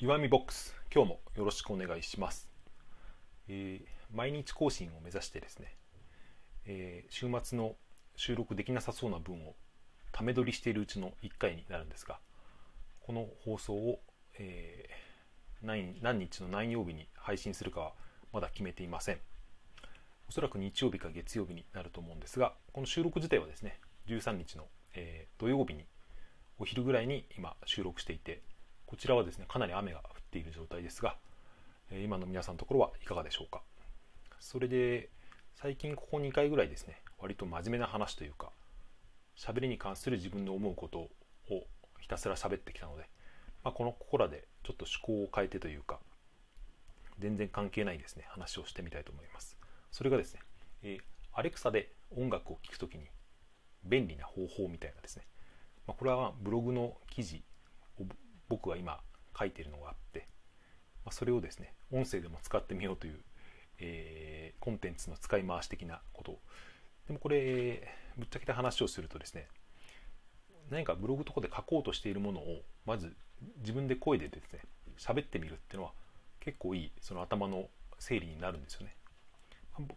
岩見ボックス今日もよろしくお願いします、えー毎日更新を目指してですね、えー週末の収録できなさそうな分をため撮りしているうちの1回になるんですがこの放送を、えー何何日の何曜日に配信するかはまだ決めていません。おそらく日曜日か月曜日になると思うんですがこの収録自体はですね13日の、えー土曜日にお昼ぐらいに今収録していてこちらはですねかなり雨が降っている状態ですが、今の皆さんのところはいかがでしょうか？それで最近ここ2回ぐらいですね割と真面目な話というか喋りに関する自分の思うことをひたすら喋ってきたので、まあ、このここらでちょっと趣向を変えてというか全然関係ないですね話をしてみたいと思います。それがですね、えー、アレクサで音楽を聴くときに便利な方法みたいなですね、まあ、これはブログの記事を僕が今書いてるのがあって、ま、それをですね音声でも使ってみようという、えーコンテンツの使い回し的なこと。でもこれぶっちゃけた話をするとですね何かブログとかで書こうとしているものをまず自分で声でですね喋ってみるっていうのは結構いいその頭の整理になるんですよね。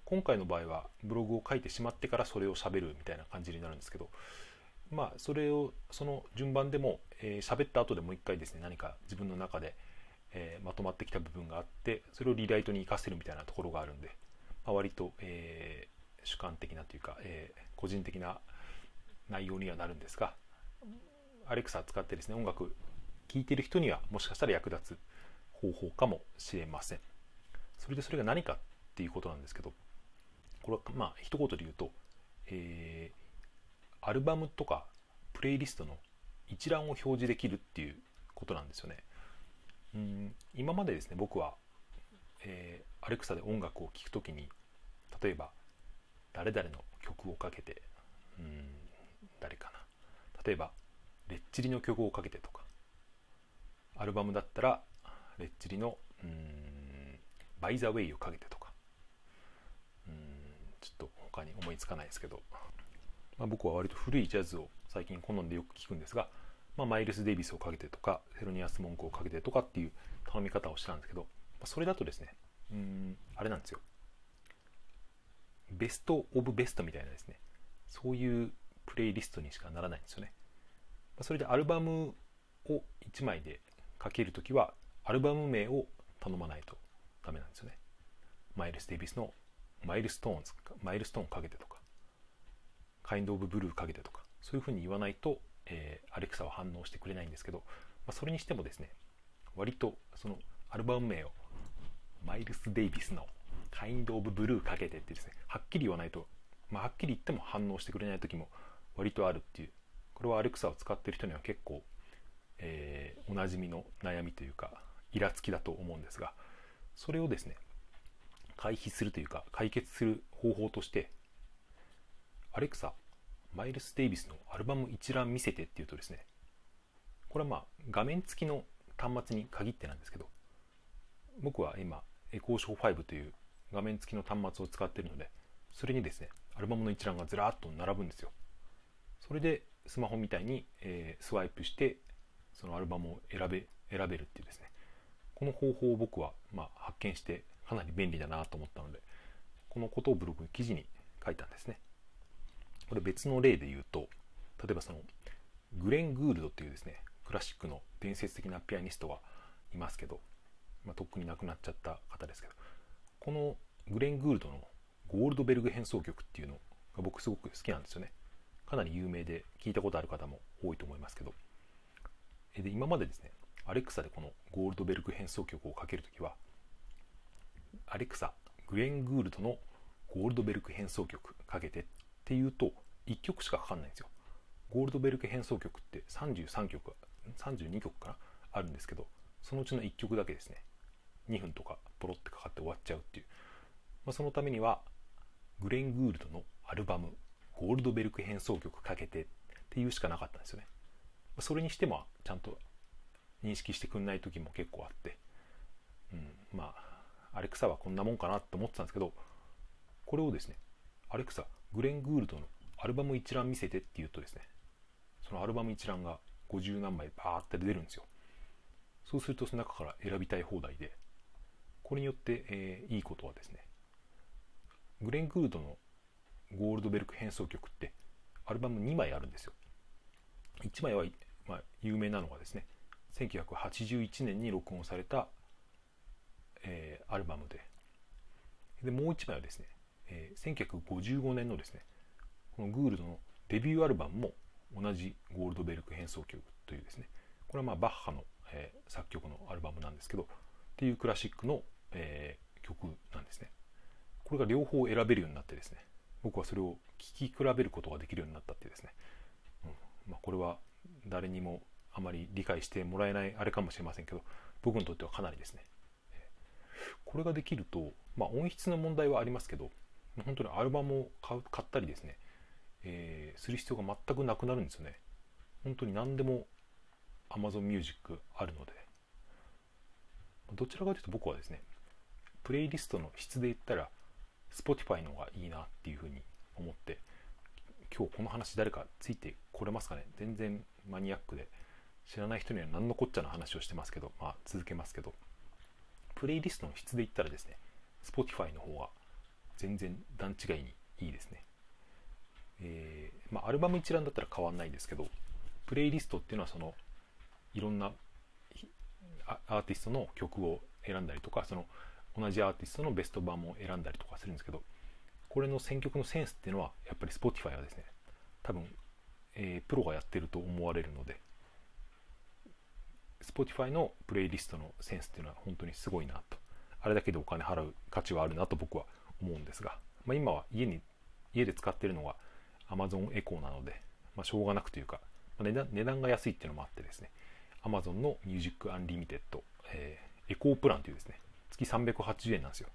今回の場合はブログを書いてしまってからそれを喋るみたいな感じになるんですけどまあそれをその順番でも喋、えー、った後でもう一回ですね何か自分の中で、えーまとまってきた部分があってそれをリライトに活かせるみたいなところがあるんで、まあ、割と、えー主観的なというか、えー個人的な内容にはなるんですがアレクサ使ってですね音楽聴いてる人にはもしかしたら役立つ方法かもしれません。それでそれが何かっていうことなんですけどこれはまあ一言で言うと、えーアルバムとかプレイリストの一覧を表示できるっていうことなんですよね。うん。今までですね僕は、えーアレクサで音楽を聴くときに例えば誰々の曲をかけてうん誰かな。例えばレッチリの曲をかけてとか。アルバムだったらレッチリのうんバイザウェイをかけてとか。うんちょっと他に思いつかないですけど、まあ、僕は割と古いジャズを最近好んでよく聞くんですが、まあ、マイルス・デイビスをかけてとかセロニアス・モンクをかけてとかっていう頼み方をしたんですけど、まあそれだとですねうんあれなんですよ。ベスト・オブ・ベストみたいなですねそういうプレイリストにしかならないんですよね。まあそれでアルバムを1枚でかけるときはアルバム名を頼まないとダメなんですよね。マイルス・デイビスの Milestones、Milestones かけてとか。 Kind of Blue かけてとかそういうふうに言わないと、えーアレクサは反応してくれないんですけど、まあ、それにしてもですね割とそのアルバム名をマイルス・デイビスのカインド・オブ・ブルーかけてってですねはっきり言わないと、まあ、はっきり言っても反応してくれない時も割とあるっていう。これはアレクサを使ってる人には結構、えーおなじみの悩みというかイラつきだと思うんですがそれをですね回避するというか解決する方法としてアレクサマイルス・デイビスのアルバム一覧見せてっていうとですねこれはまあ画面付きの端末に限ってなんですけど僕は今エコーショー5という画面付きの端末を使っているのでそれにですねアルバムの一覧がずらっと並ぶんですよ。それでスマホみたいに、えースワイプしてそのアルバムを選べ選べるっていうですね。この方法を僕は、まあ、発見してかなり便利だなと思ったのでこのことをブログ記事に書いたんですね。これ別の例で言うと例えばそのグレン・グールドというですねクラシックの伝説的なピアニストがいますけど、まあ、とっくに亡くなっちゃった方ですけどこのグレン・グールドのゴールドベルグ変奏曲っていうのが僕すごく好きなんですよね。かなり有名で聞いたことある方も多いと思いますけど。で今までですねアレクサでこのゴールドベルグ変奏曲をかけるときはアレクサグレン・グールドのゴールドベルク変奏曲かけてってっていうと1曲しかかかんないんですよ。ゴールドベルク変奏曲って33曲32曲かなあるんですけどそのうちの1曲だけですね。2分とかポロってかかって終わっちゃうっていう、まあ、そのためにはグレン・グールドのアルバムゴールドベルク変奏曲かけてっていうしかなかったんですよね。それにしてもちゃんと認識してくんない時も結構あって、うん、まあアレクサはこんなもんかなと思ってたんですけどこれをですねアレクサグレン・グールドのアルバム一覧見せてって言うとですねそのアルバム一覧が50何枚バーって出るんですよ。そうするとその中から選びたい放題でこれによって、えー、いいことはですねグレン・グールドのゴールドベルク変奏曲ってアルバム2枚あるんですよ。1枚は、まあ、有名なのがですね1981年に録音された、えー、アルバムで。でもう1枚はですね、えー、1955年のですねこのグールドのデビューアルバムも同じゴールドベルク変奏曲というですねこれはまあバッハの、えー、作曲のアルバムなんですけどっていうクラシックの、えー、曲なんですね。これが両方選べるようになってですね僕はそれを聴き比べることができるようになったってですね、うんまあ、これは誰にもあまり理解してもらえないあれかもしれませんけど僕にとってはかなりですねこれができると、まあ、音質の問題はありますけど本当にアルバムを買ったりですねえー、する必要が全くなくなるんですよね。本当に何でも Amazon Music あるので。どちらかというと僕はですねプレイリストの質で言ったら Spotify の方がいいなっていうふうに思って今日この話誰かついてこれますかね？全然マニアックで知らない人には何のこっちゃの話をしてますけどまあ続けますけどプレイリストの質で言ったらですね Spotify の方が全然段違いにいいですね。えー、まあ、アルバム一覧だったら変わんないですけどプレイリストっていうのはそのいろんなアーティストの曲を選んだりとかその同じアーティストのベスト版も選んだりとかするんですけどこれの選曲のセンスっていうのはやっぱり Spotify はですね多分、えー、プロがやってると思われるので Spotify のプレイリストのセンスっていうのは本当にすごいなと。あれだけでお金払う価値はあるなと僕は思うんですが、まあ、今は家に家で使ってるのは Amazon エコーなので、まあ、しょうがなくというか、まあ、値段値段が安いっていうのもあってですね Amazon の Music Unlimited、えー、エコープランというですね月380円なんですよ。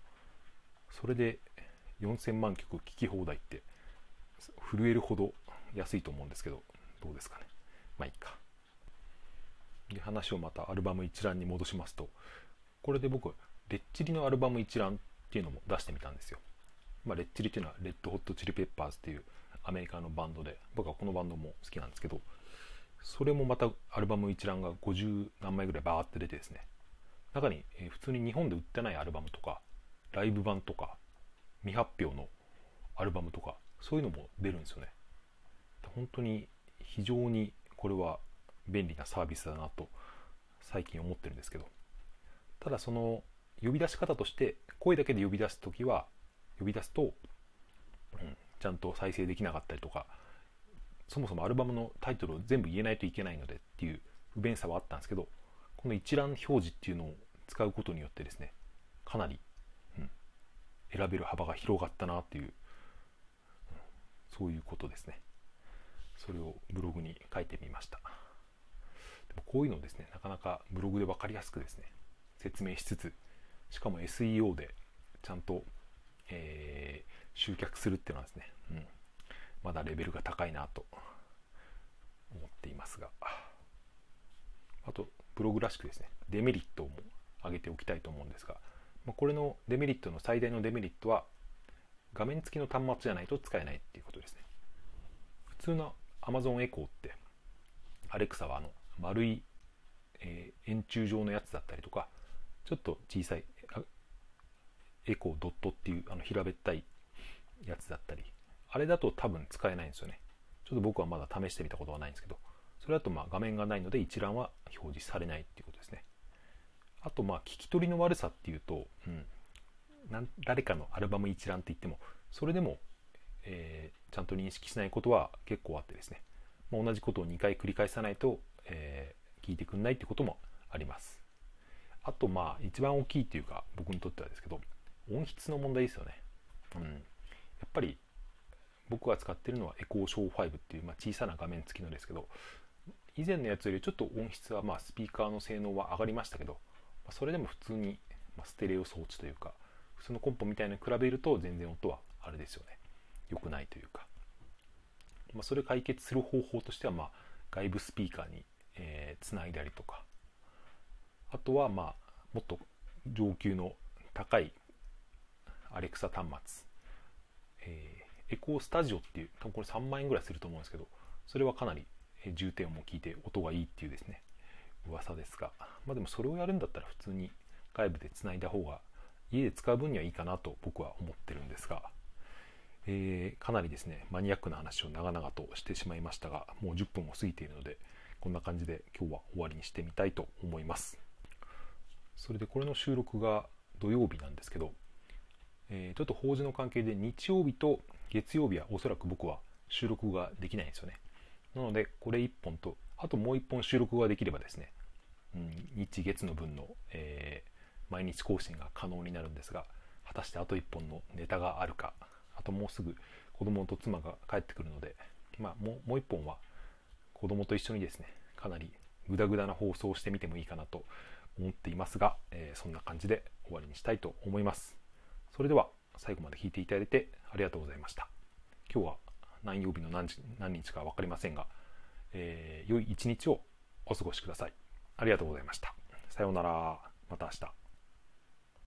それで4000万曲聴き放題って震えるほど安いと思うんですけどどうですかね。まあいいか。で話をまたアルバム一覧に戻しますとこれで僕レッチリのアルバム一覧っていうのも出してみたんですよ、まあ、レッチリっていうのはレッドホットチリペッパーズっていうアメリカのバンドで僕はこのバンドも好きなんですけどそれもまたアルバム一覧が50何枚ぐらいバーって出てですね。中に、え普通に日本で売ってないアルバムとかライブ版とか未発表のアルバムとかそういうのも出るんですよね。本当に非常にこれは便利なサービスだなと最近思ってるんですけど。ただその呼び出し方として声だけで呼び出す時は呼び出すと、うん、ちゃんと再生できなかったりとかそもそもアルバムのタイトルを全部言えないといけないのでっていう不便さはあったんですけどこの一覧表示っていうのを使うことによってですねかなり、うん、選べる幅が広がったなっていう、うん、そういうことですね。それをブログに書いてみました。でもこういうのをですねなかなかブログで分かりやすくですね説明しつつしかも SEO でちゃんと、えー、集客するっていうのはですね、うん、まだレベルが高いなと思っていますが。あとブログらしくですねデメリットも挙げておきたいと思うんですが、まあ、これのデメリットの最大のデメリットは画面付きの端末じゃないと使えないっていうことですね。普通の Amazon エコーってアレクサはあの丸い、えー、円柱状のやつだったりとかちょっと小さいエコードットっていうあの平べったいやつだったり。あれだと多分使えないんですよね。ちょっと僕はまだ試してみたことはないんですけど。それだとまあ画面がないので一覧は表示されないっていうことですね。あとまあ聞き取りの悪さっていうと、うん、誰かのアルバム一覧って言ってもそれでも、えー、ちゃんと認識しないことは結構あってですね、まあ、同じことを2回繰り返さないと、えー、聞いてくんないってこともあります。あとまあ一番大きいっていうか僕にとってはですけど音質の問題ですよね。うん。やっぱり僕が使ってるのはエコーショー5っていう、まあ、小さな画面付きのですけど以前のやつよりちょっと音質はまあスピーカーの性能は上がりましたけど、まあ、それでも普通に、まステレオ装置というか普通のコンポみたいなに比べると全然音はあれですよね。良くないというか、まあ、それ解決する方法としては、まあ、外部スピーカーにえー、つないだりとか。あとはまあもっと上級の高いアレクサ端末。えー、エコースタジオっていう多分これ3万円ぐらいすると思うんですけどそれはかなり重低音も効いて音がいいっていうですね噂ですが、まあ、でもそれをやるんだったら普通に外部でつないだ方が家で使う分にはいいかなと僕は思ってるんですが、えー、かなりですねマニアックな話を長々としてしまいましたがもう10分を過ぎているのでこんな感じで今日は終わりにしてみたいと思います。それでこれの収録が土曜日なんですけど、えー、ちょっと法事の関係で日曜日と月曜日はおそらく僕は収録ができないんですよね。なのでこれ1本とあともう1本収録ができればですね、うん、日月の分の、えー、毎日更新が可能になるんですが果たしてあと1本のネタがあるかあともうすぐ子供と妻が帰ってくるので、まあ、もう1本は子供と一緒にですねかなりグダグダな放送をしてみてもいいかなと思っていますが、えー、そんな感じで終わりにしたいと思います。それでは最後まで聞いていただいてありがとうございました今日は何曜日の何時何日か分かりませんがえー、良い一日をお過ごしください。ありがとうございました。さようなら。また明日。